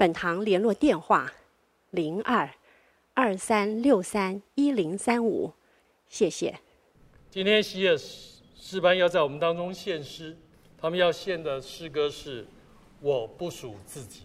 本堂联络电话：零二二三六三一零三五，谢谢。今天希尔诗班要在我们当中献诗，他们要献的诗歌是《我不属自己》。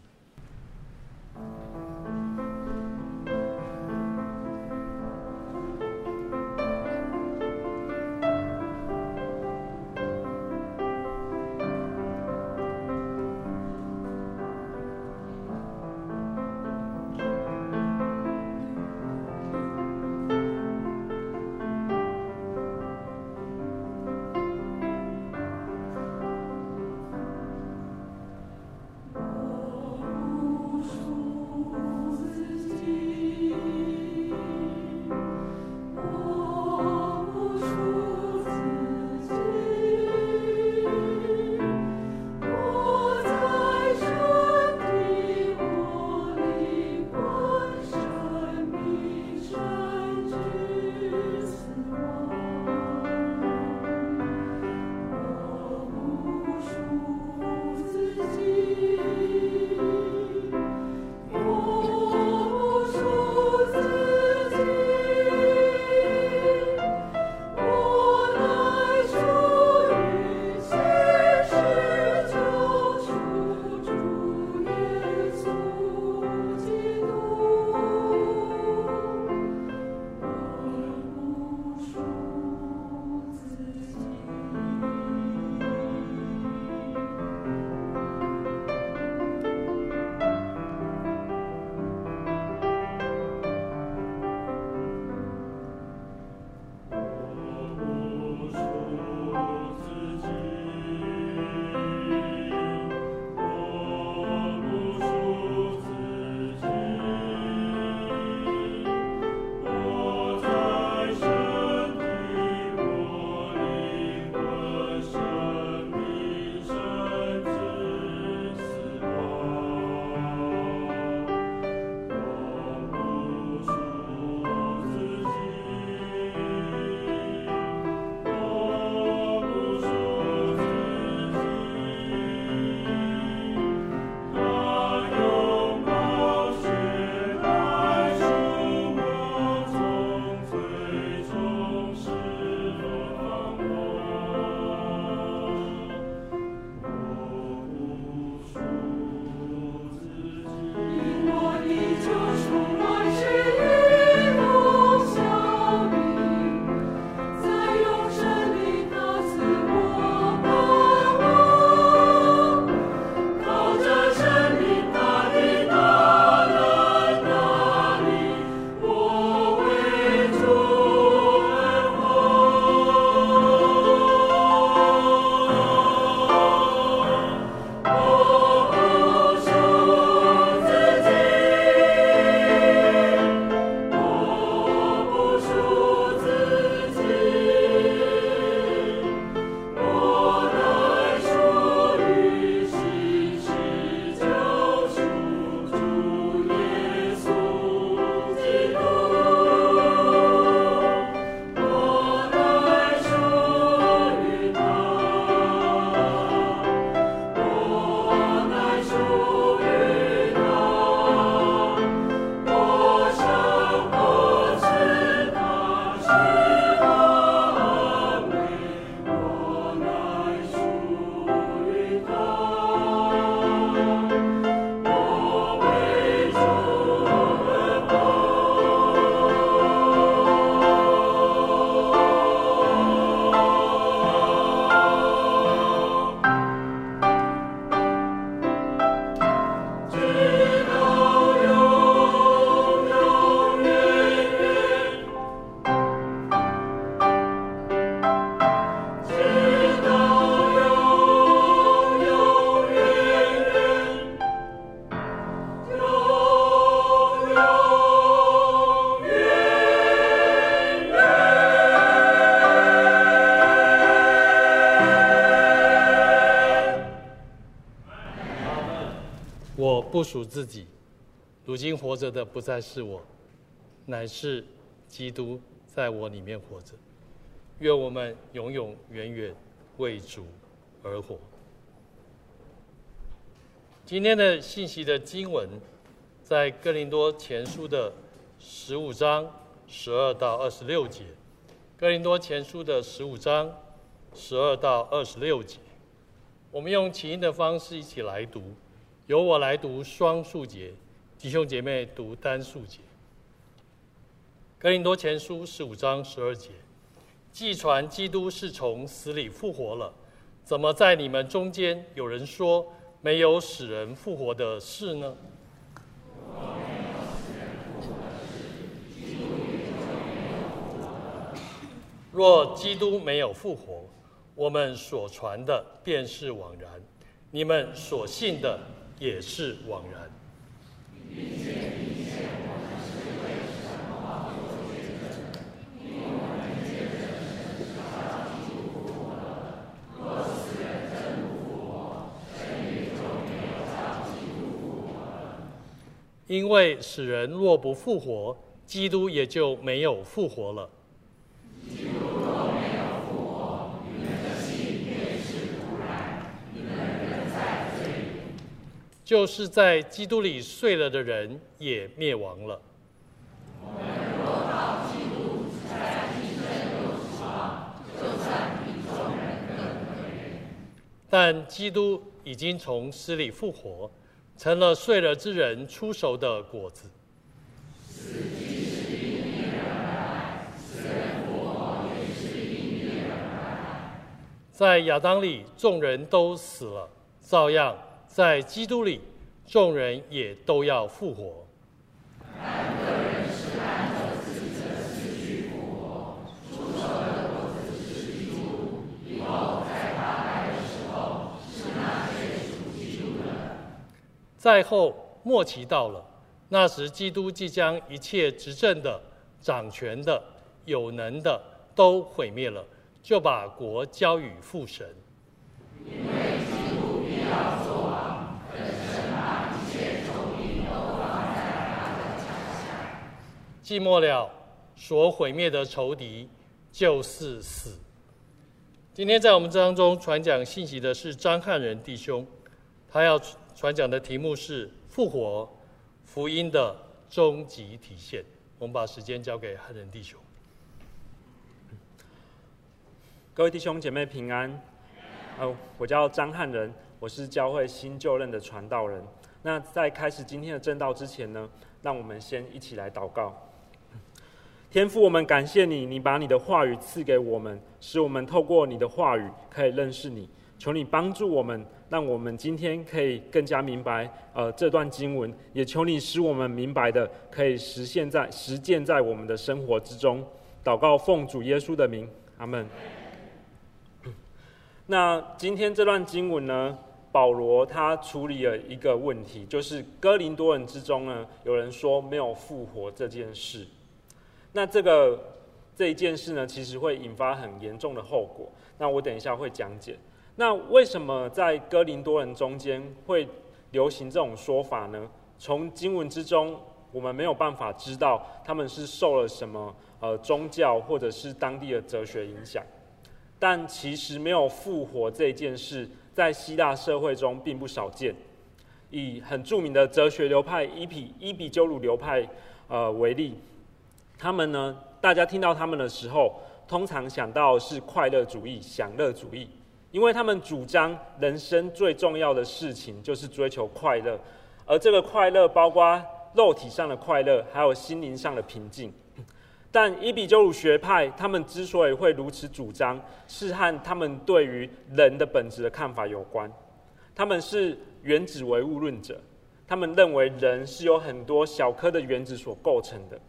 属自己，如今活着的不再是我，乃是基督在我里面活着。愿我们永永远远为主而活。今天的信息的经文，在哥林多前书的十五章十二到二十六节。哥林多前书的十五章十二到二十六节，我们用起音的方式一起来读，由我来读双数节，弟兄姐妹读单数节。哥林多前书十五章十二节，既传基督是从死里复活了，怎么在你们中间有人说没有使人复活的事呢？若基督没有复活，我们所传的便是枉然，你们所信的也是枉然。因为使人若不复活，基督也就没有复活了。就是在基督里睡了的人也灭亡了。我们若靠基督在今生有，就算。但基督已经从死里复活，成了睡了之人出熟的果子。在亚当里，众人都死了，照样。在基督里，众人也都要复活。但个人是按着自己的次序复活，初熟的果子是基督，以后在他来的时候，是那些属基督的。在后末期到了，那时基督即将一切执政的、掌权的、有能的都毁灭了，就把国交与父神。因为基督必要寂寞了，所毁灭的仇敌就是死。今天在我们当中传讲信息的是张汉仁弟兄，他要传讲的题目是复活福音的终极体现。我们把时间交给汉仁弟兄。各位弟兄姐妹平安。呃，我叫张汉仁，我是教会新就任的传道人。那在开始今天的正道之前呢，让我们先一起来祷告。天父，我们感谢你，你把你的话语赐给我们，使我们透过你的话语可以认识你。求你帮助我们，让我们今天可以更加明白呃这段经文，也求你使我们明白的可以实现在实践在我们的生活之中。祷告奉主耶稣的名，阿门。那今天这段经文呢，保罗他处理了一个问题，就是哥林多人之中呢，有人说没有复活这件事。那这个这一件事呢，其实会引发很严重的后果。那我等一下会讲解。那为什么在哥林多人中间会流行这种说法呢？从经文之中，我们没有办法知道他们是受了什么呃宗教或者是当地的哲学影响。但其实没有复活这件事，在希腊社会中并不少见。以很著名的哲学流派伊比伊比鸠鲁流派呃为例。他们呢，大家听到他们的时候，通常想到是快乐主义、享乐主义，因为他们主张人生最重要的事情就是追求快乐，而这个快乐包括肉体上的快乐，还有心灵上的平静。但伊比鸠鲁学派他们之所以会如此主张，是和他们对于人的本质的看法有关。他们是原子唯物论者，他们认为人是由很多小颗的原子所构成的。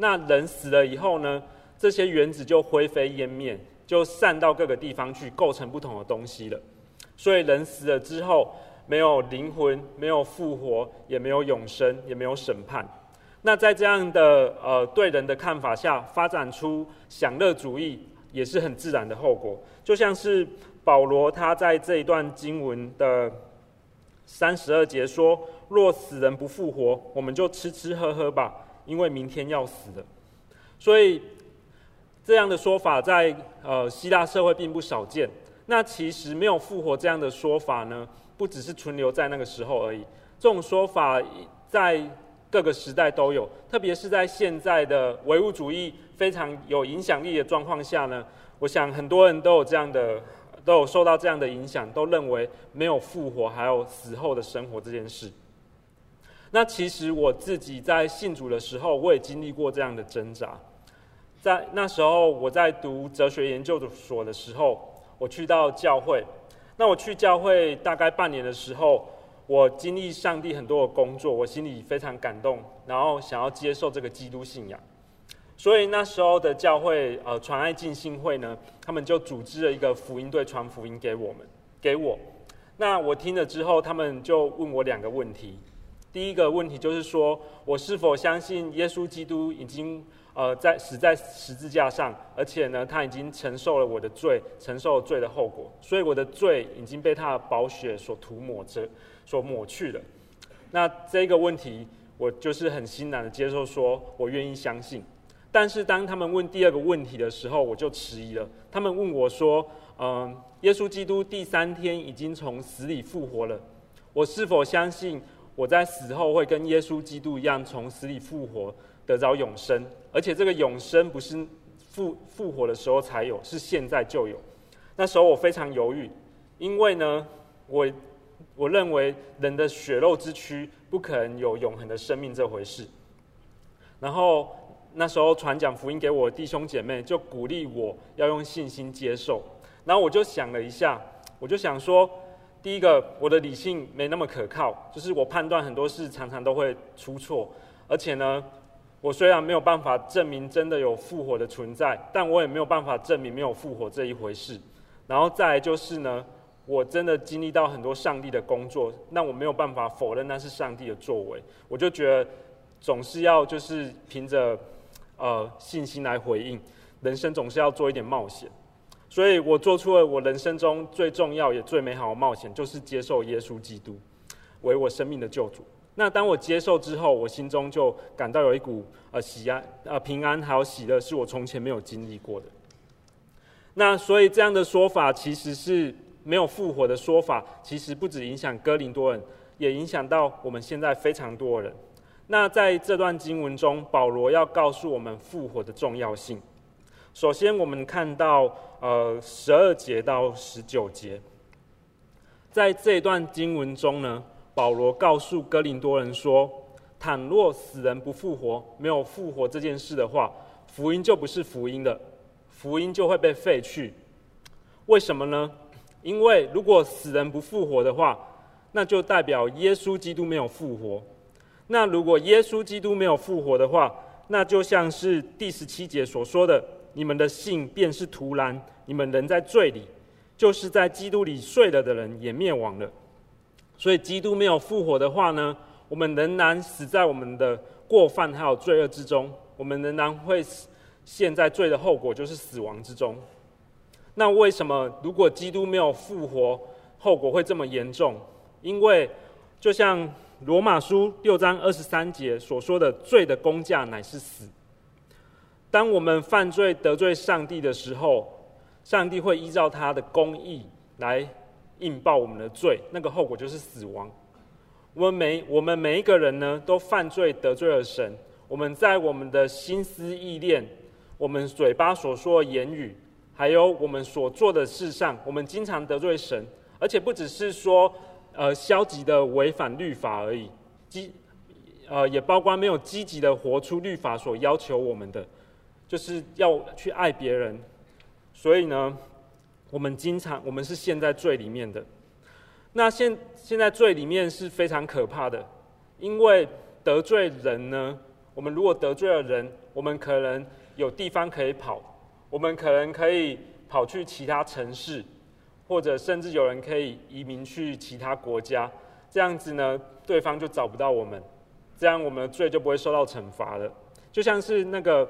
那人死了以后呢？这些原子就灰飞烟灭，就散到各个地方去，构成不同的东西了。所以人死了之后，没有灵魂，没有复活，也没有永生，也没有审判。那在这样的呃对人的看法下，发展出享乐主义，也是很自然的后果。就像是保罗他在这一段经文的三十二节说：“若死人不复活，我们就吃吃喝喝吧，因为明天要死的。所以这样的说法在呃希腊社会并不少见。那其实没有复活这样的说法呢，不只是存留在那个时候而已。这种说法在各个时代都有，特别是在现在的唯物主义非常有影响力的状况下呢，我想很多人都有这样的，都有受到这样的影响，都认为没有复活还有死后的生活这件事。那其实我自己在信主的时候，我也经历过这样的挣扎。在那时候我在读哲学研究所的时候。我去到教会，那我去教会大概半年的时候，我经历上帝很多的工作，我心里非常感动，然后想要接受这个基督信仰。所以那时候的教会，呃，传爱进信会呢，他们就组织了一个福音队传福音给我们，给我。那我听了之后，他们就问我两个问题。第一个问题就是说，我是否相信耶稣基督已经。呃，在死在十字架上，而且呢，他已经承受了我的罪，承受了罪的后果，所以我的罪已经被他的宝血所涂抹着，所抹去了。那这个问题，我就是很欣然的接受，说我愿意相信。但是当他们问第二个问题的时候，我就迟疑了。他们问我说：“嗯、耶稣基督第三天已经从死里复活了，我是否相信我在死后会跟耶稣基督一样从死里复活？”得着永生，而且这个永生不是复复活的时候才有，是现在就有。那时候我非常犹豫，因为呢，我我认为人的血肉之躯不可能有永恒的生命这回事。然后那时候传讲福音给我弟兄姐妹就鼓励我要用信心接受。然后我就想了一下，我就想说，第一个我的理性没那么可靠，就是我判断很多事常常都会出错，而且呢。我虽然没有办法证明真的有复活的存在，但我也没有办法证明没有复活这一回事。然后再来就是呢，我真的经历到很多上帝的工作，那我没有办法否认那是上帝的作为。我就觉得总是要就是凭着呃信心来回应，人生总是要做一点冒险。所以我做出了我人生中最重要也最美好的冒险，就是接受耶稣基督为我生命的救主。那当我接受之后，我心中就感到有一股呃喜安呃平安还有喜乐，是我从前没有经历过的。那所以这样的说法其实是没有复活的说法，其实不止影响哥林多人，也影响到我们现在非常多人。那在这段经文中，保罗要告诉我们复活的重要性。首先，我们看到呃十二节到十九节，在这段经文中呢。保罗告诉哥林多人说：“倘若死人不复活，没有复活这件事的话，福音就不是福音了，福音就会被废去。为什么呢？因为如果死人不复活的话，那就代表耶稣基督没有复活。那如果耶稣基督没有复活的话，那就像是第十七节所说的：你们的信便是徒然，你们仍在罪里，就是在基督里睡了的人也灭亡了。”所以，基督没有复活的话呢，我们仍然死在我们的过犯还有罪恶之中，我们仍然会陷在罪的后果，就是死亡之中。那为什么如果基督没有复活，后果会这么严重？因为就像罗马书六章二十三节所说的，罪的工价乃是死。当我们犯罪得罪上帝的时候，上帝会依照他的公义来。应报我们的罪，那个后果就是死亡。我们每我们每一个人呢，都犯罪得罪了神。我们在我们的心思意念，我们嘴巴所说的言语，还有我们所做的事上，我们经常得罪神。而且不只是说，呃，消极的违反律法而已，积，呃，也包括没有积极的活出律法所要求我们的，就是要去爱别人。所以呢，我们经常，我们是陷在罪里面的。那现现在罪里面是非常可怕的，因为得罪人呢，我们如果得罪了人，我们可能有地方可以跑，我们可能可以跑去其他城市，或者甚至有人可以移民去其他国家。这样子呢，对方就找不到我们，这样我们的罪就不会受到惩罚了。就像是那个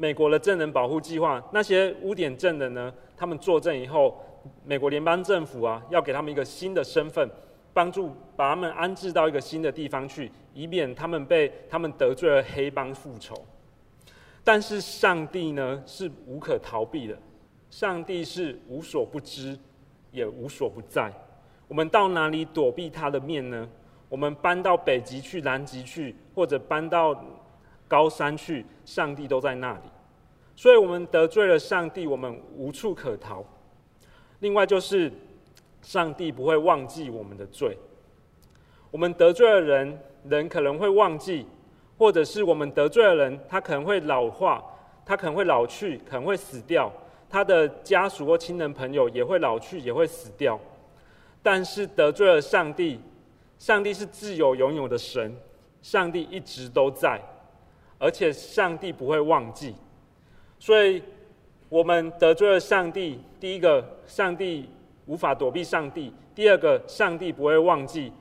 美国的证人保护计划，那些污点证人呢，他们作证以后，美国联邦政府啊，要给他们一个新的身份，帮助把他们安置到一个新的地方去，以免他们被他们得罪了黑帮复仇。但是上帝呢，是无可逃避的，上帝是无所不知，也无所不在。我们到哪里躲避他的面呢？我们搬到北极去、南极去，或者搬到高山去，上帝都在那里。所以，我们得罪了上帝，我们无处可逃。另外，就是上帝不会忘记我们的罪。我们得罪了人，人可能会忘记，或者是我们得罪了人，他可能会老化，他可能会老去，可能会死掉。他的家属或亲人朋友也会老去，也会死掉。但是得罪了上帝。上帝是自有永有的神，上帝一直都在，而且上帝不会忘记。所以，我们得罪了上帝。第一个，上帝无法躲避上帝；第二个，上帝不会忘记。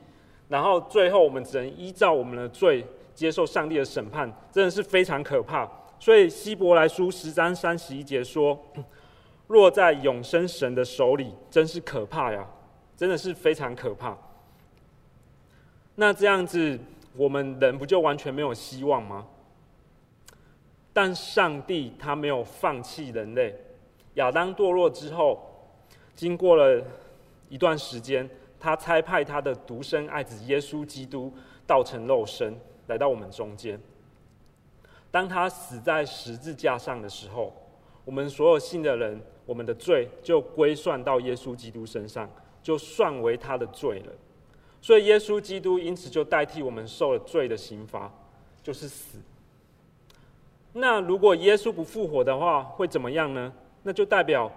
然后，最后我们只能依照我们的罪接受上帝的审判，真的是非常可怕。所以，希伯来书十章三十一节说：“落在永生神的手里，真是可怕呀！”真的是非常可怕。那这样子，我们人不就完全没有希望吗？但上帝他没有放弃人类。亚当堕落之后，经过了一段时间，他差派他的独生爱子耶稣基督道成肉身，来到我们中间。当他死在十字架上的时候，我们所有信的人，我们的罪就归算到耶稣基督身上，就算为他的罪了。所以，耶稣基督因此就代替我们受了罪的刑罚，就是死。那如果耶稣不复活的话，会怎么样呢？那就代表，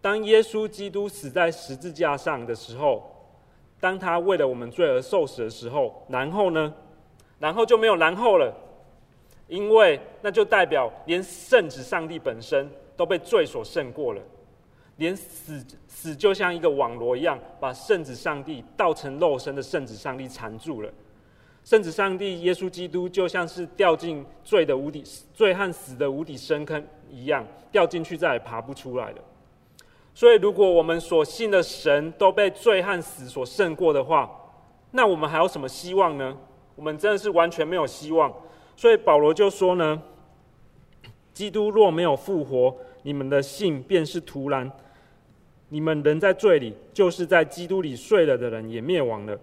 当耶稣基督死在十字架上的时候，当他为了我们罪而受死的时候，然后呢？然后就没有然后了，因为那就代表，连圣子上帝本身都被罪所胜过了。连死死就像一个网罗一样，把圣子上帝道成肉身的圣子上帝缠住了。甚至上帝耶稣基督就像是掉进罪的无底、罪和死的无底深坑一样，掉进去再也爬不出来了。所以，如果我们所信的神都被罪和死所胜过的话，那我们还有什么希望呢？我们真的是完全没有希望。所以保罗就说呢：“基督若没有复活，你们的信便是徒然。”你们人在罪里，就是在基督里睡了的人也灭亡了。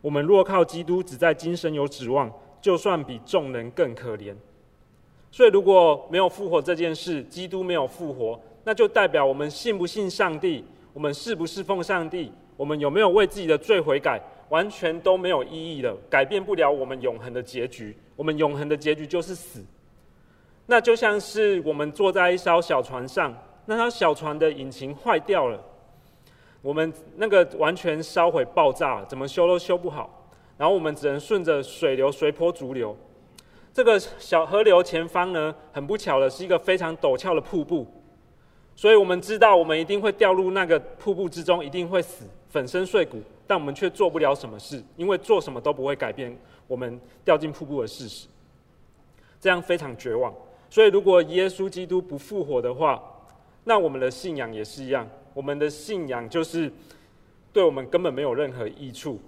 我们若靠基督，只在今生有指望，就算比众人更可怜。所以，如果没有复活这件事，基督没有复活，那就代表我们信不信上帝，我们侍不侍奉上帝，我们有没有为自己的罪悔改，完全都没有意义了，改变不了我们永恒的结局。我们永恒的结局就是死。那就像是我们坐在一艘小船上，那艘小船的引擎坏掉了。我们那个完全烧毁爆炸，怎么修都修不好。然后我们只能顺着水流随波逐流。这个小河流前方呢，很不巧的是一个非常陡峭的瀑布，所以我们知道我们一定会掉入那个瀑布之中，一定会死，粉身碎骨。但我们却做不了什么事，因为做什么都不会改变我们掉进瀑布的事实。这样非常绝望。所以如果耶稣基督不复活的话，那我们的信仰也是一样。我们的信仰就是对我们根本没有任何益处，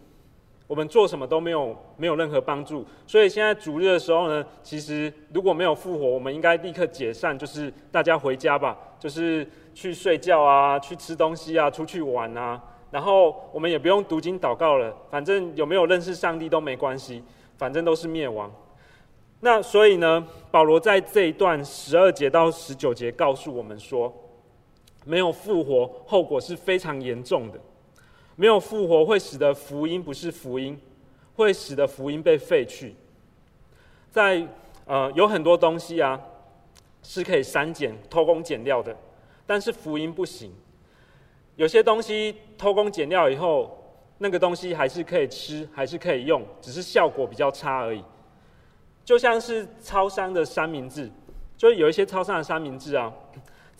我们做什么都没有没有任何帮助。所以现在主日的时候呢，其实如果没有复活，我们应该立刻解散，就是大家回家吧，就是去睡觉啊，去吃东西啊，出去玩啊。然后我们也不用读经祷告了，反正有没有认识上帝都没关系，反正都是灭亡。那所以呢，保罗在这一段十二节到十九节告诉我们说。没有复活，后果是非常严重的。没有复活会使得福音不是福音，会使得福音被废去。在呃，有很多东西啊是可以删减、偷工减料的，但是福音不行。有些东西偷工减料以后，那个东西还是可以吃，还是可以用，只是效果比较差而已。就像是超商的三明治，就有一些超商的三明治啊。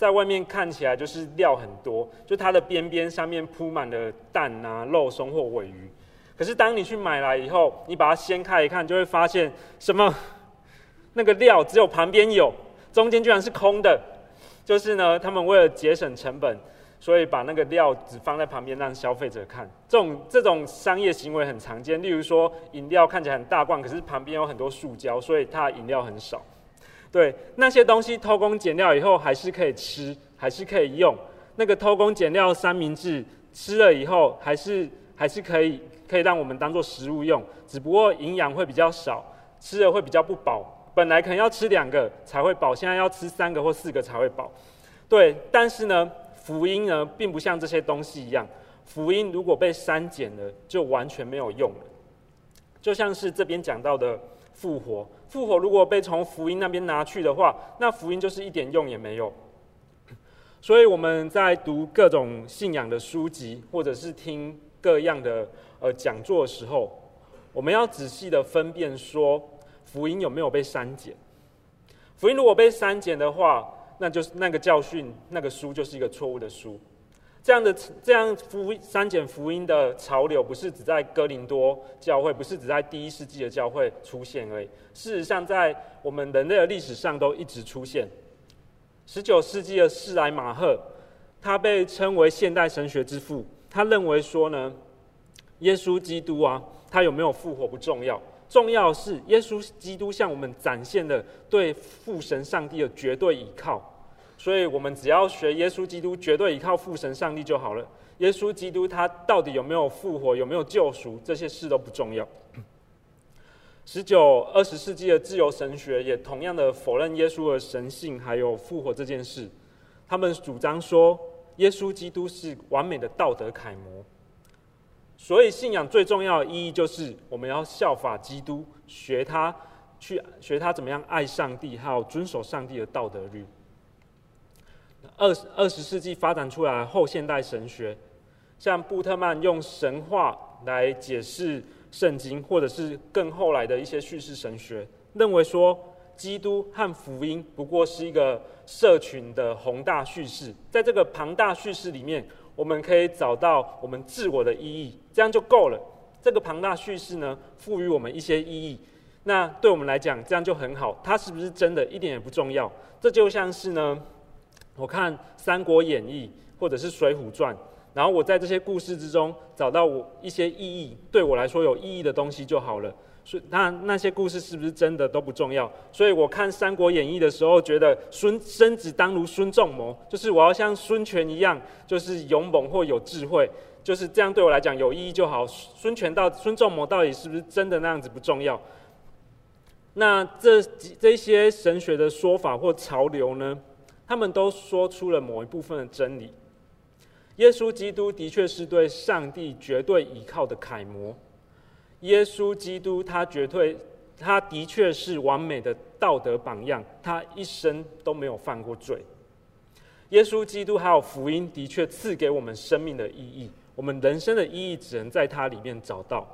在外面看起来就是料很多，就它的边边上面铺满了蛋啊、肉松或尾鱼。可是当你去买来以后，你把它掀开一看，就会发现什么？那个料只有旁边有，中间居然是空的。就是呢，他们为了节省成本，所以把那个料只放在旁边让消费者看。这种这种商业行为很常见，例如说饮料看起来很大罐，可是旁边有很多塑胶，所以它饮料很少。对，那些东西偷工减料以后还是可以吃，还是可以用。那个偷工减料三明治吃了以后还是还是可以可以让我们当做食物用，只不过营养会比较少，吃了会比较不饱。本来可能要吃两个才会饱，现在要吃三个或四个才会饱。对，但是呢。福音呢，并不像这些东西一样，福音如果被删减了，就完全没有用了。就像是这边讲到的复活，复活如果被从福音那边拿去的话，那福音就是一点用也没有。所以我们在读各种信仰的书籍，或者是听各样的呃讲座的时候，我们要仔细的分辨说，福音有没有被删减。福音如果被删减的话，那就是那个教训，那个书就是一个错误的书。这样的这样福删减福音的潮流，不是只在哥林多教会，不是只在第一世纪的教会出现而已。事实上，在我们人类的历史上都一直出现。十九世纪的施莱马赫，他被称为现代神学之父。他认为说呢，耶稣基督啊，他有没有复活不重要。重要是耶稣基督向我们展现了对父神上帝的绝对倚靠，所以我们只要学耶稣基督绝对依靠父神上帝就好了。耶稣基督他到底有没有复活，有没有救赎，这些事都不重要。十九、二十世纪的自由神学也同样的否认耶稣的神性还有复活这件事，他们主张说耶稣基督是完美的道德楷模。所以，信仰最重要的意义就是我们要效法基督，学他去学他怎么样爱上帝，还有遵守上帝的道德律。二十二十世纪发展出来后现代神学，像布特曼用神话来解释圣经，或者是更后来的一些叙事神学，认为说基督和福音不过是一个社群的宏大叙事，在这个庞大叙事里面。我们可以找到我们自我的意义，这样就够了。这个庞大叙事呢，赋予我们一些意义，那对我们来讲，这样就很好。它是不是真的，一点也不重要。这就像是呢，我看《三国演义》或者是《水浒传》，然后我在这些故事之中找到我一些意义，对我来说有意义的东西就好了。所以那那些故事是不是真的都不重要？所以我看《三国演义》的时候，觉得孙生子当如孙仲谋，就是我要像孙权一样，就是勇猛或有智慧，就是这样对我来讲有意义就好。孙权到孙仲谋到底是不是真的那样子不重要？那这这些神学的说法或潮流呢？他们都说出了某一部分的真理。耶稣基督的确是对上帝绝对倚靠的楷模。耶稣基督，他绝对，他的确是完美的道德榜样，他一生都没有犯过罪。耶稣基督还有福音，的确赐给我们生命的意义，我们人生的意义只能在他里面找到。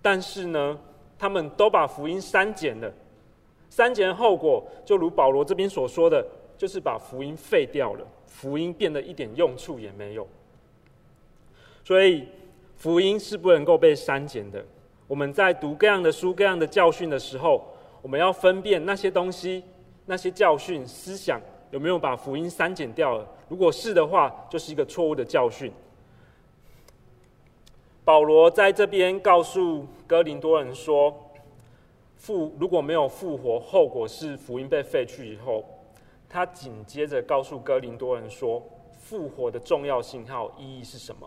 但是呢，他们都把福音删减了，删减的后果，就如保罗这边所说的，就是把福音废掉了，福音变得一点用处也没有。所以。福音是不能够被删减的。我们在读各样的书、各样的教训的时候，我们要分辨那些东西、那些教训、思想有没有把福音删减掉了。如果是的话，就是一个错误的教训。保罗在这边告诉哥林多人说：“复如果没有复活，后果是福音被废去以后。”他紧接着告诉哥林多人说：“复活的重要性还有意义是什么？”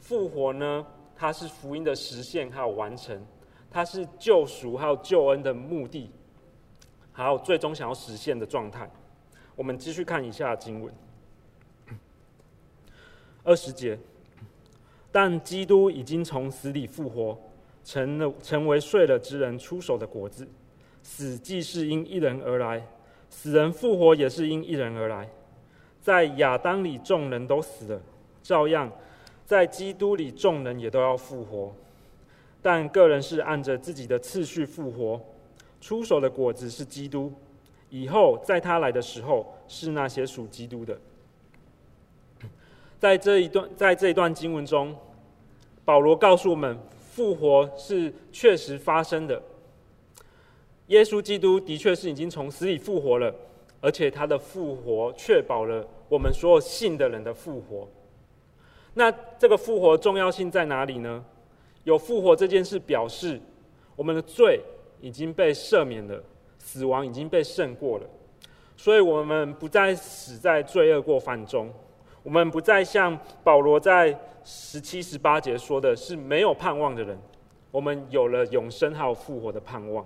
复活呢，它是福音的实现还有完成，它是救赎还有救恩的目的，还有最终想要实现的状态。我们继续看以下经文，二十节。但基督已经从死里复活，成了成为睡了之人出手的果子。死既是因一人而来，死人复活也是因一人而来。在亚当里众人都死了，照样。在基督里，众人也都要复活，但个人是按着自己的次序复活。出手的果子是基督，以后在他来的时候，是那些属基督的。在这一段，在这一段经文中，保罗告诉我们，复活是确实发生的。耶稣基督的确是已经从死里复活了，而且他的复活确保了我们所有信的人的复活。那这个复活重要性在哪里呢？有复活这件事，表示我们的罪已经被赦免了，死亡已经被胜过了，所以我们不再死在罪恶过犯中，我们不再像保罗在十七、十八节说的是没有盼望的人，我们有了永生还有复活的盼望。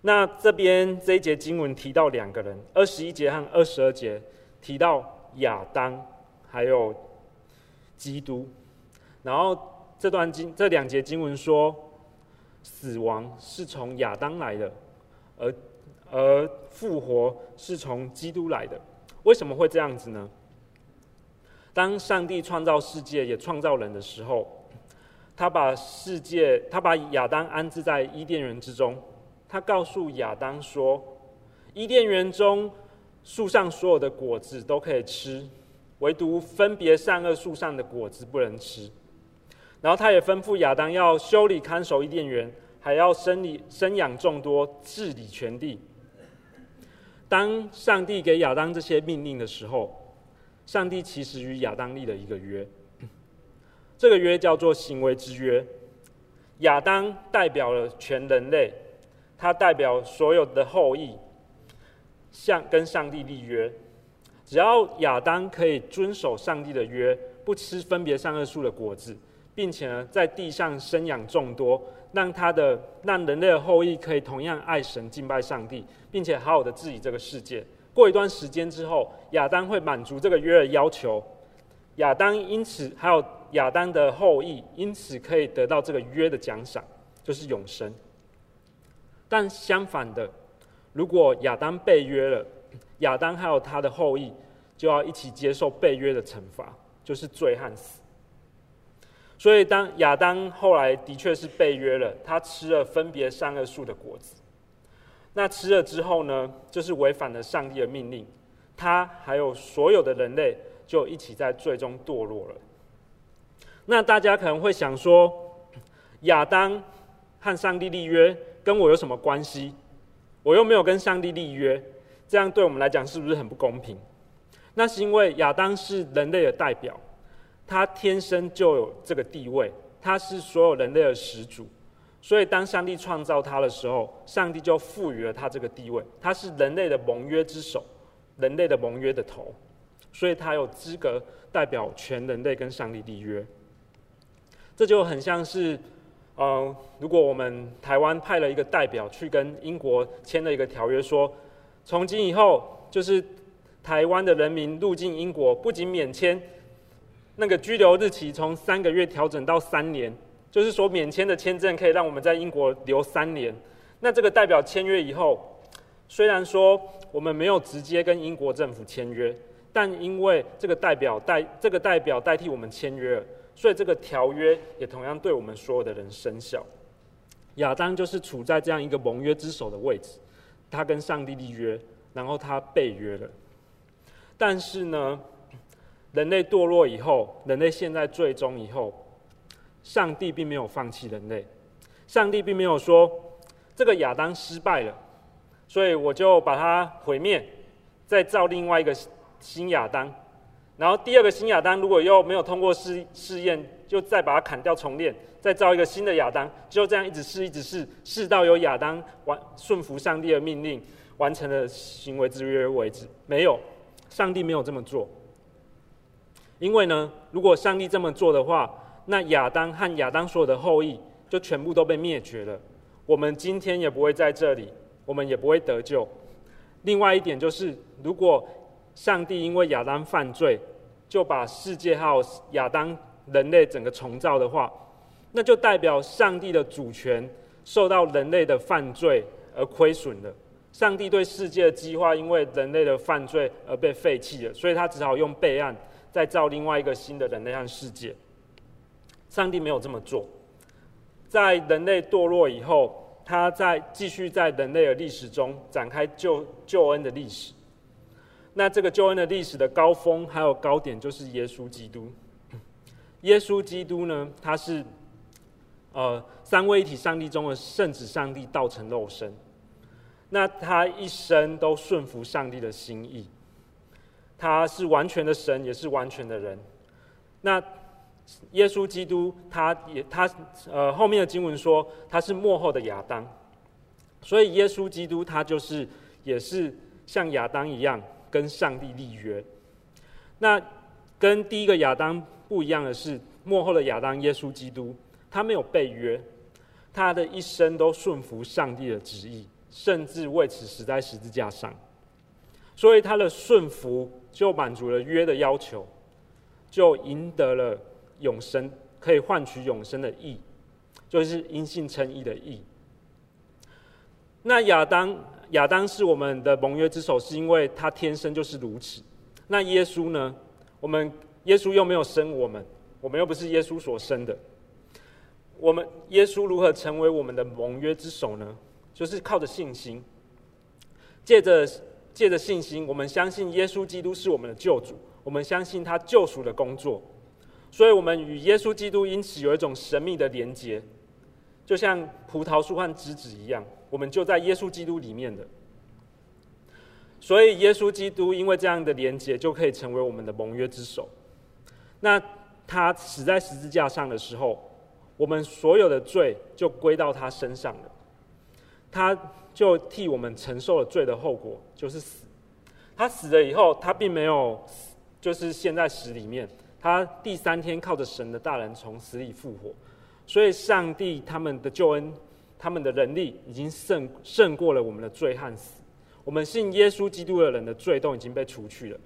那这边这一节经文提到两个人，二十一节和二十二节提到亚当还有基督，然后这段经这两节经文说，死亡是从亚当来的，而而复活是从基督来的。为什么会这样子呢？当上帝创造世界也创造人的时候，他把世界，他把亚当安置在伊甸园之中。他告诉亚当说：“伊甸园中树上所有的果子都可以吃，唯独分别善恶树上的果子不能吃。”然后他也吩咐亚当要修理看守伊甸园，还要生理生养众多，治理全地。当上帝给亚当这些命令的时候，上帝其实与亚当立了一个约，这个约叫做行为之约。亚当代表了全人类。他代表所有的后裔，向跟上帝立约。只要亚当可以遵守上帝的约，不吃分别善恶树的果子，并且呢，在地上生养众多，让他的让人类的后裔可以同样爱神、敬拜上帝，并且好好的治理这个世界。过一段时间之后，亚当会满足这个约的要求。亚当因此还有亚当的后裔，因此可以得到这个约的奖赏，就是永生。但相反的，如果亚当背约了，亚当还有他的后裔就要一起接受背约的惩罚，就是罪和死。所以，当亚当后来的确是背约了，他吃了分别善恶树的果子。那吃了之后呢，就是违反了上帝的命令，他还有所有的人类就一起在罪中堕落了。那大家可能会想说，亚当和上帝立约。跟我有什么关系？我又没有跟上帝立约，这样对我们来讲是不是很不公平？那是因为亚当是人类的代表，他天生就有这个地位，他是所有人类的始祖，所以当上帝创造他的时候，上帝就赋予了他这个地位，他是人类的盟约之首，人类的盟约的头，所以他有资格代表全人类跟上帝立约。这就很像是。嗯，如果我们台湾派了一个代表去跟英国签了一个条约，说从今以后就是台湾的人民入境英国，不仅免签，那个居留日期从三个月调整到三年，就是说免签的签证可以让我们在英国留三年。那这个代表签约以后，虽然说我们没有直接跟英国政府签约，但因为这个代表代这个代表代替我们签约。所以这个条约也同样对我们所有的人生效。亚当就是处在这样一个盟约之首的位置，他跟上帝立约，然后他背约了。但是呢，人类堕落以后，人类陷在最终以后，上帝并没有放弃人类。上帝并没有说这个亚当失败了，所以我就把它毁灭，再造另外一个新亚当。然后第二个新亚当如果又没有通过试试验，就再把它砍掉重练，再造一个新的亚当，就这样一直试，一直试，试到有亚当完顺服上帝的命令，完成了行为之约为止。没有，上帝没有这么做。因为呢，如果上帝这么做的话，那亚当和亚当所有的后裔就全部都被灭绝了。我们今天也不会在这里，我们也不会得救。另外一点就是，如果上帝因为亚当犯罪，就把世界号亚当人类整个重造的话，那就代表上帝的主权受到人类的犯罪而亏损了。上帝对世界的计划因为人类的犯罪而被废弃了，所以他只好用备案再造另外一个新的人类和世界。上帝没有这么做，在人类堕落以后，他在继续在人类的历史中展开救救恩的历史。那这个救恩的历史的高峰还有高点，就是耶稣基督。耶稣基督呢，他是呃三位一体上帝中的圣子上帝道成肉身。那他一生都顺服上帝的心意，他是完全的神，也是完全的人。那耶稣基督，他也他呃后面的经文说他是幕后的亚当，所以耶稣基督他就是也是像亚当一样跟上帝立约。那跟第一个亚当不一样的是，幕后的亚当耶稣基督他没有被约，他的一生都顺服上帝的旨意，甚至为此死在十字架上，所以他的顺服就满足了约的要求，就赢得了。永生可以换取永生的义，就是因信称义的义。那亚当，亚当是我们的盟约之首，是因为他天生就是如此。那耶稣呢？我们耶稣又没有生我们，我们又不是耶稣所生的。我们耶稣如何成为我们的盟约之首呢？就是靠着信心，借着借着信心，我们相信耶稣基督是我们的救主，我们相信他救赎的工作。所以，我们与耶稣基督因此有一种神秘的连结，就像葡萄树和枝子一样，我们就在耶稣基督里面的。所以，耶稣基督因为这样的连结，就可以成为我们的盟约之首。那他死在十字架上的时候，我们所有的罪就归到他身上了，他就替我们承受了罪的后果，就是死。他死了以后，他并没有就是陷在死里面。他第三天靠着神的大能从死里复活，所以上帝他们的救恩，他们的能力已经胜胜过了我们的罪和死。我们信耶稣基督的人的罪都已经被除去了，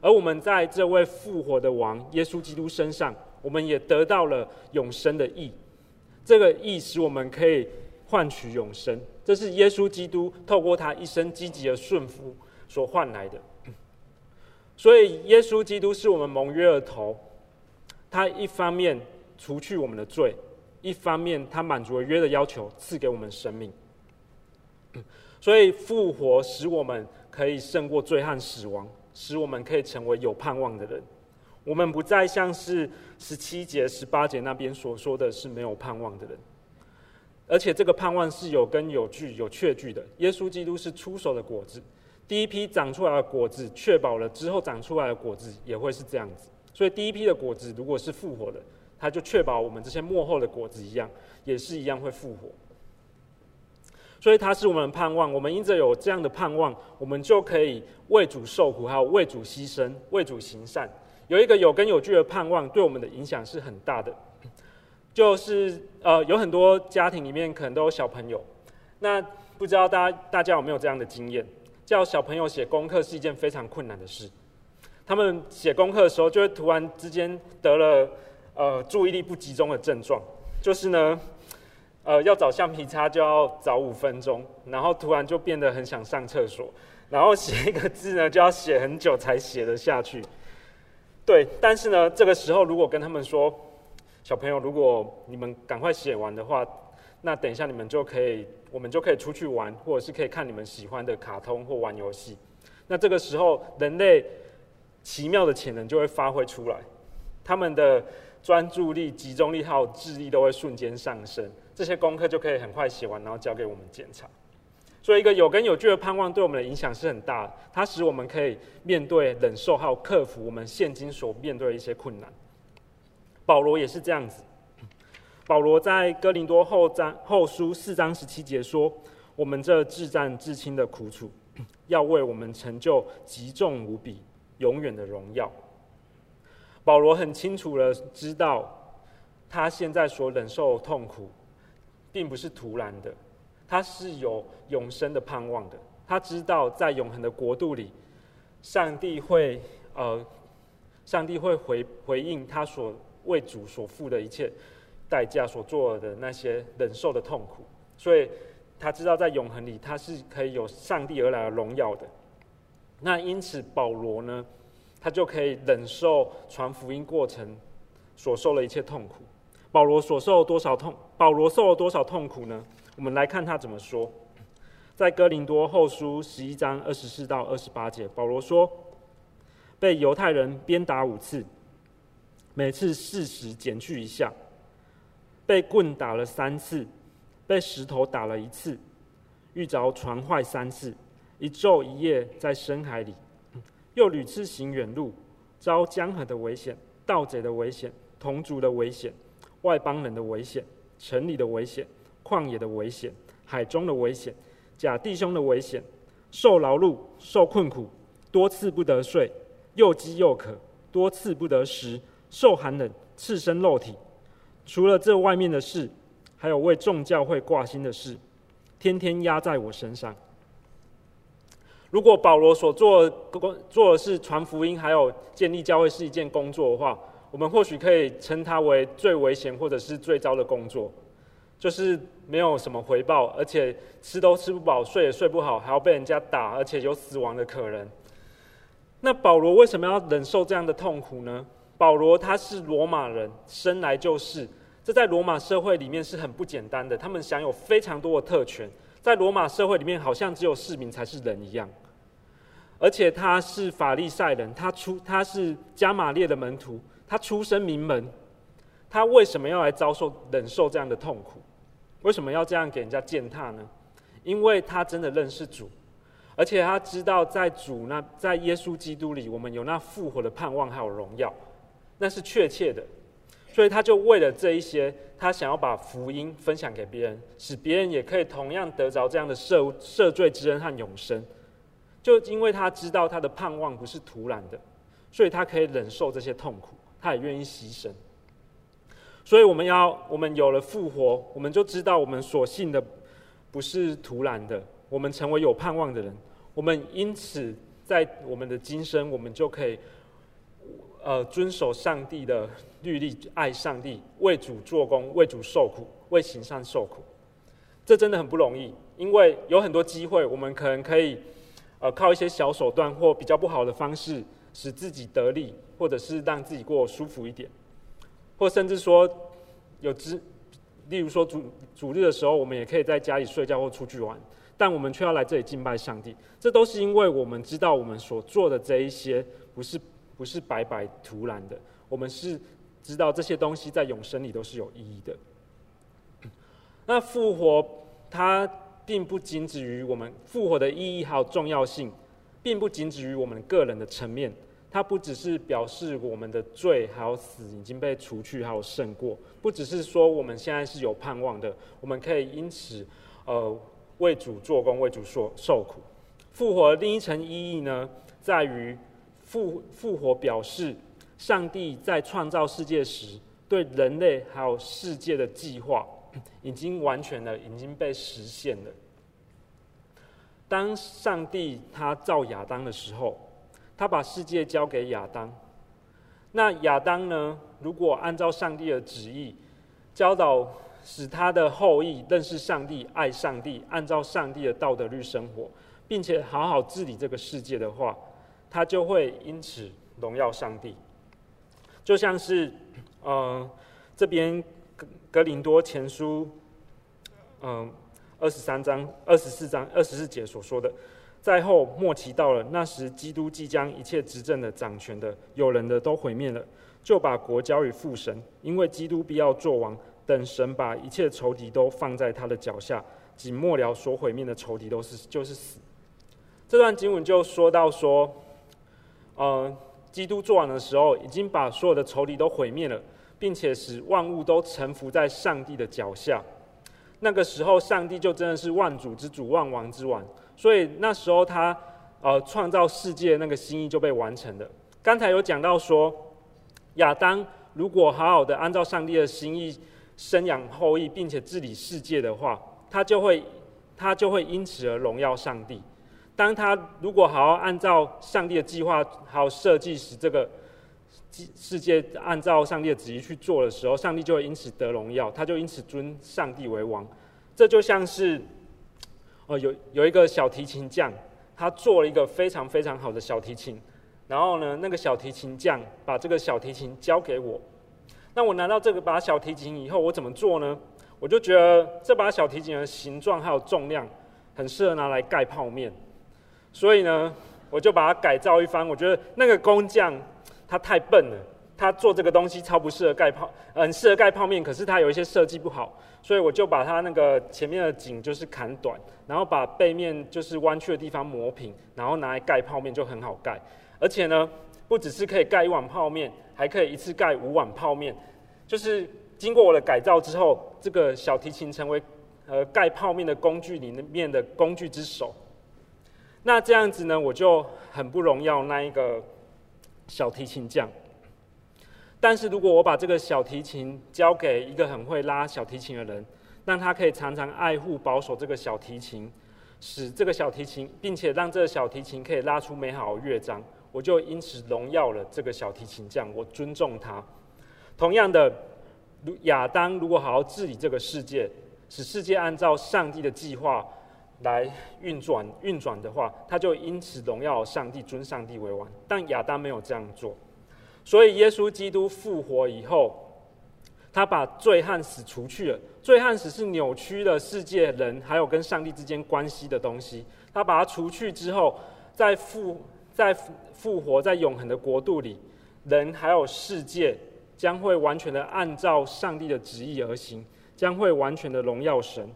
而我们在这位复活的王耶稣基督身上，我们也得到了永生的义。这个义使我们可以换取永生，这是耶稣基督透过他一生积极的顺服所换来的。所以，耶稣基督是我们盟约的头。他一方面除去我们的罪，一方面他满足了约的要求，赐给我们生命。所以，复活使我们可以胜过罪和死亡，使我们可以成为有盼望的人。我们不再像是十七节、十八节那边所说的是没有盼望的人，而且这个盼望是有根有据、有确据的。耶稣基督是出手的果子。第一批长出来的果子，确保了之后长出来的果子也会是这样子。所以第一批的果子如果是复活的，它就确保我们这些幕后的果子一样，也是一样会复活。所以它是我们的盼望。我们因着有这样的盼望，我们就可以为主受苦，还有为主牺牲，为主行善。有一个有根有据的盼望，对我们的影响是很大的。就是呃，有很多家庭里面可能都有小朋友，那不知道大家大家有没有这样的经验？叫小朋友写功课是一件非常困难的事。他们写功课的时候，就会突然之间得了呃注意力不集中的症状，就是呢，呃要找橡皮擦就要找五分钟，然后突然就变得很想上厕所，然后写一个字呢就要写很久才写得下去。对，但是呢，这个时候如果跟他们说，小朋友，如果你们赶快写完的话，那等一下你们就可以。我们就可以出去玩，或者是可以看你们喜欢的卡通或玩游戏。那这个时候，人类奇妙的潜能就会发挥出来，他们的专注力、集中力还有智力都会瞬间上升。这些功课就可以很快写完，然后交给我们检查。所以，一个有根有据的盼望对我们的影响是很大的，它使我们可以面对、忍受还有克服我们现今所面对的一些困难。保罗也是这样子。保罗在哥林多后章后书四章十七节说：“我们这至暂至轻的苦楚，要为我们成就极重无比、永远的荣耀。”保罗很清楚的知道，他现在所忍受痛苦，并不是突然的，他是有永生的盼望的。他知道，在永恒的国度里，上帝会呃，上帝会回回应他所为主所付的一切。代价所做的那些忍受的痛苦，所以他知道在永恒里他是可以有上帝而来的荣耀的。那因此保罗呢，他就可以忍受传福音过程所受的一切痛苦。保罗所受了多少痛？保罗受了多少痛苦呢？我们来看他怎么说，在哥林多后书十一章二十四到二十八节，保罗说：“被犹太人鞭打五次，每次四十减去一下。”被棍打了三次，被石头打了一次，遇着船坏三次，一昼一夜在深海里，又屡次行远路，遭江河的危险、盗贼的危险、同族的危险、外邦人的危险、城里的危险、旷野的危险、海中的危险、假弟兄的危险，受劳碌、受困苦，多次不得睡，又饥又渴，多次不得食，受寒冷，赤身露体。除了这外面的事，还有为众教会挂心的事，天天压在我身上。如果保罗所做工做的是传福音，还有建立教会是一件工作的话，我们或许可以称它为最危险或者是最糟的工作，就是没有什么回报，而且吃都吃不饱，睡也睡不好，还要被人家打，而且有死亡的可能。那保罗为什么要忍受这样的痛苦呢？保罗他是罗马人，生来就是，这在罗马社会里面是很不简单的，他们享有非常多的特权。在罗马社会里面，好像只有市民才是人一样，而且他是法利赛人，他出他是加玛列的门徒，他出身名门，他为什么要来遭受忍受这样的痛苦？为什么要这样给人家践踏呢？因为他真的认识主，而且他知道在主那在耶稣基督里，我们有那复活的盼望还有荣耀，那是确切的。所以他就为了这一些，他想要把福音分享给别人，使别人也可以同样得着这样的赦赦罪之恩和永生。就因为他知道他的盼望不是徒然的，所以他可以忍受这些痛苦，他也愿意牺牲。所以我们要，我们有了复活，我们就知道我们所信的不是徒然的，我们成为有盼望的人。我们因此在我们的今生，我们就可以。呃，遵守上帝的律例，爱上帝，为主做工，为主受苦，为行善受苦，这真的很不容易。因为有很多机会，我们可能可以，呃，靠一些小手段或比较不好的方式，使自己得利，或者是让自己过舒服一点，或甚至说有之，例如说主主日的时候，我们也可以在家里睡觉或出去玩，但我们却要来这里敬拜上帝。这都是因为我们知道我们所做的这一些不是。不是白白徒然的，我们是知道这些东西在永生里都是有意义的。那复活它并不仅止于我们复活的意义还有重要性，并不仅止于我们个人的层面，它不只是表示我们的罪还有死已经被除去还有胜过，不只是说我们现在是有盼望的，我们可以因此呃为主做工，为主受受苦。复活的另一层意义呢，在于。复复活表示，上帝在创造世界时对人类还有世界的计划，已经完全的已经被实现了。当上帝他造亚当的时候，他把世界交给亚当。那亚当呢？如果按照上帝的旨意，教导使他的后裔认识上帝、爱上帝，按照上帝的道德律生活，并且好好治理这个世界的话。他就会因此荣耀上帝，就像是，呃，这边格格林多前书，嗯，二十三章、二十四章、二十四节所说的，在后末期到了，那时基督即将一切执政的、掌权的、有人的都毁灭了，就把国交与父神，因为基督必要作王，等神把一切仇敌都放在他的脚下，仅末了所毁灭的仇敌都是就是死。这段经文就说到说。呃，基督作王的时候，已经把所有的仇敌都毁灭了，并且使万物都臣服在上帝的脚下。那个时候，上帝就真的是万主之主、万王之王。所以那时候他呃创造世界那个心意就被完成了。刚才有讲到说，亚当如果好好的按照上帝的心意生养后裔，并且治理世界的话，他就会他就会因此而荣耀上帝。当他如果好好按照上帝的计划，还有设计使这个世界按照上帝的旨意去做的时候，上帝就会因此得荣耀，他就因此尊上帝为王。这就像是，哦，有有一个小提琴匠，他做了一个非常非常好的小提琴，然后呢，那个小提琴匠把这个小提琴交给我，那我拿到这个把小提琴以后，我怎么做呢？我就觉得这把小提琴的形状还有重量，很适合拿来盖泡面。所以呢，我就把它改造一番。我觉得那个工匠他太笨了，他做这个东西超不适合盖泡，很适合盖泡面，可是他有一些设计不好，所以我就把他那个前面的颈就是砍短，然后把背面就是弯曲的地方磨平，然后拿来盖泡面就很好盖。而且呢，不只是可以盖一碗泡面，还可以一次盖五碗泡面。就是经过我的改造之后，这个小提琴成为呃盖泡面的工具里面的工具之首。那这样子呢，我就很不荣耀那一个小提琴匠。但是如果我把这个小提琴交给一个很会拉小提琴的人，让他可以常常爱护保守这个小提琴，使这个小提琴，并且让这个小提琴可以拉出美好的乐章，我就因此荣耀了这个小提琴匠，我尊重他。同样的，亚当如果好好治理这个世界，使世界按照上帝的计划来运转运转的话，他就因此荣耀上帝，尊上帝为王。但亚当没有这样做。所以，耶稣基督复活以后，他把罪和死除去了。罪和死是扭曲了世界人还有跟上帝之间关系的东西。他把它除去之后，在复在复活在永恒的国度里，人还有世界将会完全的按照上帝的旨意而行，将会完全的荣耀神。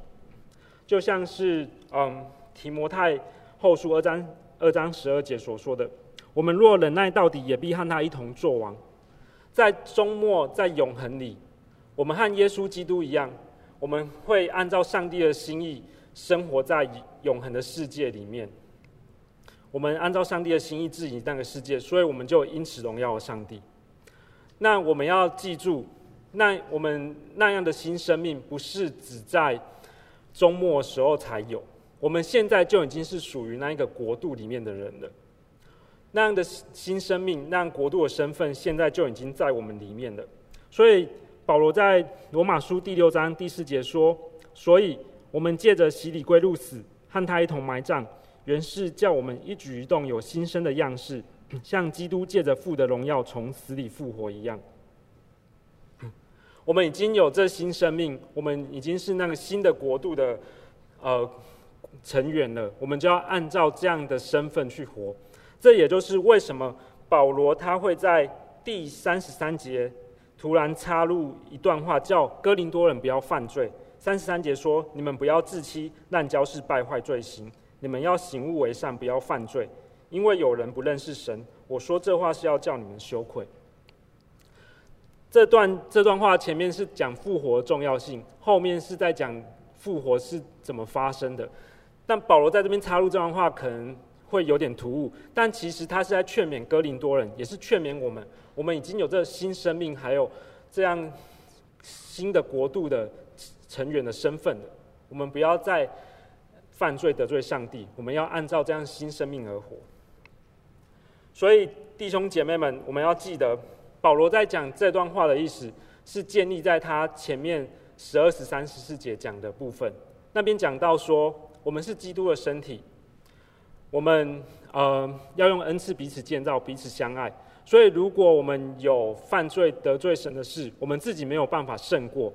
就像是嗯提摩太后书二章二章十二节所说的。我们若忍耐到底，也必和他一同作王。在终末，在永恒里，我们和耶稣基督一样，我们会按照上帝的心意生活在永恒的世界里面。我们按照上帝的心意治理那个世界，所以我们就因此荣耀了上帝。那我们要记住，那我们那样的新生命，不是只在周末时候才有，我们现在就已经是属于那一个国度里面的人了。那样的新生命，那样国度的身份，现在就已经在我们里面了。所以保罗在罗马书第六章第四节说：“所以我们借着洗礼归入死，和他一同埋葬，原是叫我们一举一动有新生的样式，像基督借着父的荣耀从死里复活一样。我们已经有这新生命，我们已经是那个新的国度的呃成员了。我们就要按照这样的身份去活。”这也就是为什么保罗他会在第三十三节突然插入一段话，叫哥林多人不要犯罪。三十三节说：“你们不要自欺，滥交是败坏罪行。你们要醒悟为善，不要犯罪，因为有人不认识神。”我说这话是要叫你们羞愧。这段这段话前面是讲复活重要性，后面是在讲复活是怎么发生的。但保罗在这边插入这段话，可能。会有点突兀，但其实他是在劝勉哥林多人，也是劝勉我们。我们已经有这新生命，还有这样新的国度的成员的身份了。我们不要再犯罪得罪上帝，我们要按照这样新生命而活。所以弟兄姐妹们，我们要记得，保罗在讲这段话的意思，是建立在他前面十二、十三、十四节讲的部分。那边讲到说，我们是基督的身体。我们呃要用恩赐彼此建造，彼此相爱。所以，如果我们有犯罪得罪神的事，我们自己没有办法胜过，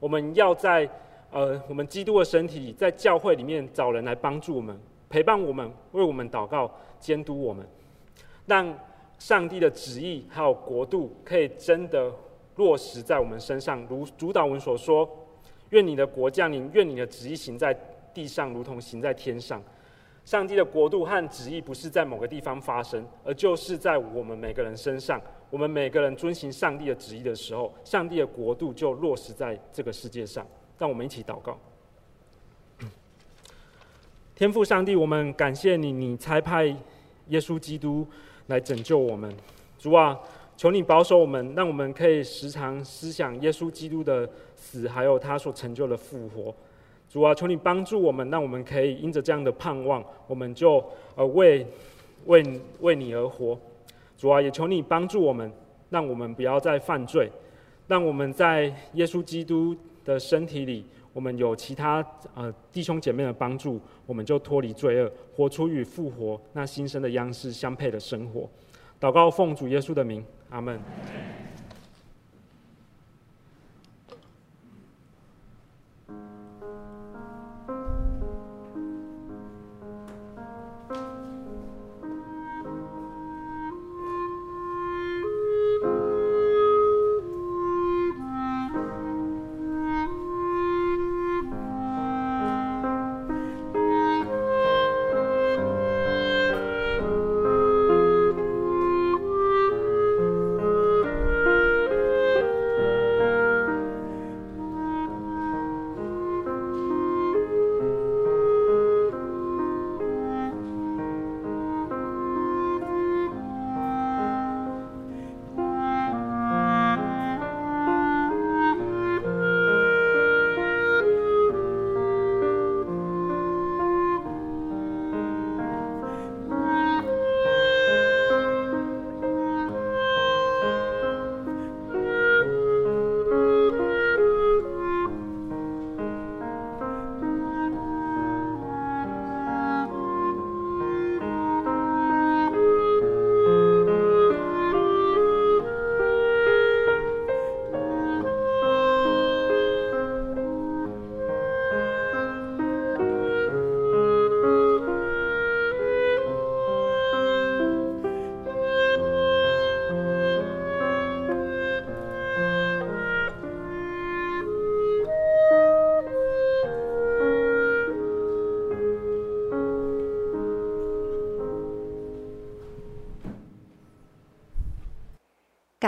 我们要在呃我们基督的身体，在教会里面找人来帮助我们，陪伴我们，为我们祷告，监督我们，让上帝的旨意还有国度可以真的落实在我们身上。如主祷文所说：“愿你的国降临，愿你的旨意行在地上，如同行在天上。”上帝的国度和旨意不是在某个地方发生，而就是在我们每个人身上。我们每个人遵行上帝的旨意的时候，上帝的国度就落实在这个世界上。让我们一起祷告。天父上帝，我们感谢你，你差派耶稣基督来拯救我们。主啊，求你保守我们，让我们可以时常思想耶稣基督的死，还有他所成就的复活。主啊，求你帮助我们，让我们可以因着这样的盼望，我们就呃为为为你而活。主啊，也求你帮助我们，让我们不要再犯罪，让我们在耶稣基督的身体里，我们有其他呃弟兄姐妹的帮助，我们就脱离罪恶，活出与复活那新生的样式相配的生活。祷告奉主耶稣的名，阿门。